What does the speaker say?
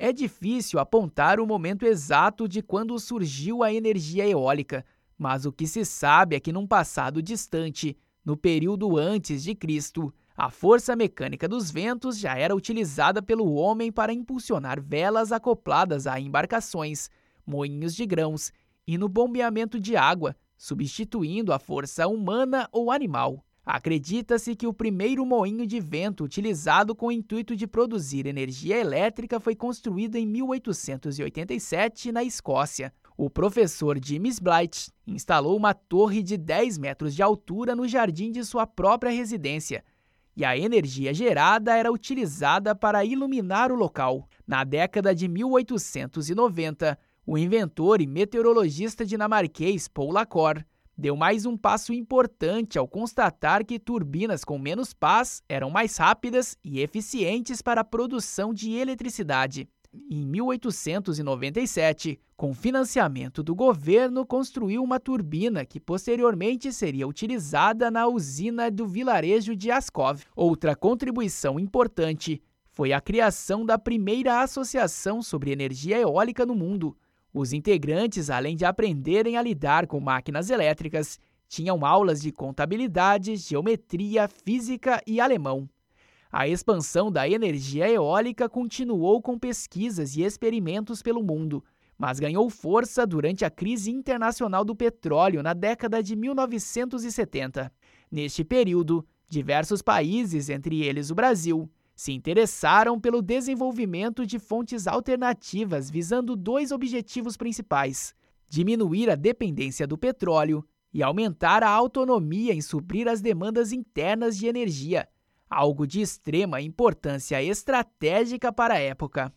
É difícil apontar o momento exato de quando surgiu a energia eólica, mas o que se sabe é que num passado distante, no período antes de Cristo, a força mecânica dos ventos já era utilizada pelo homem para impulsionar velas acopladas a embarcações, moinhos de grãos e no bombeamento de água, substituindo a força humana ou animal. Acredita-se que o primeiro moinho de vento utilizado com o intuito de produzir energia elétrica foi construído em 1887 na Escócia. O professor James Blight instalou uma torre de 10 metros de altura no jardim de sua própria residência, e a energia gerada era utilizada para iluminar o local. Na década de 1890, o inventor e meteorologista dinamarquês Paul Lacor deu mais um passo importante ao constatar que turbinas com menos pás eram mais rápidas e eficientes para a produção de eletricidade. Em 1897, com financiamento do governo, construiu uma turbina que posteriormente seria utilizada na usina do vilarejo de Askov. Outra contribuição importante foi a criação da primeira associação sobre energia eólica no mundo, os integrantes, além de aprenderem a lidar com máquinas elétricas, tinham aulas de contabilidade, geometria, física e alemão. A expansão da energia eólica continuou com pesquisas e experimentos pelo mundo, mas ganhou força durante a crise internacional do petróleo na década de 1970. Neste período, diversos países, entre eles o Brasil, se interessaram pelo desenvolvimento de fontes alternativas visando dois objetivos principais: diminuir a dependência do petróleo e aumentar a autonomia em suprir as demandas internas de energia, algo de extrema importância estratégica para a época.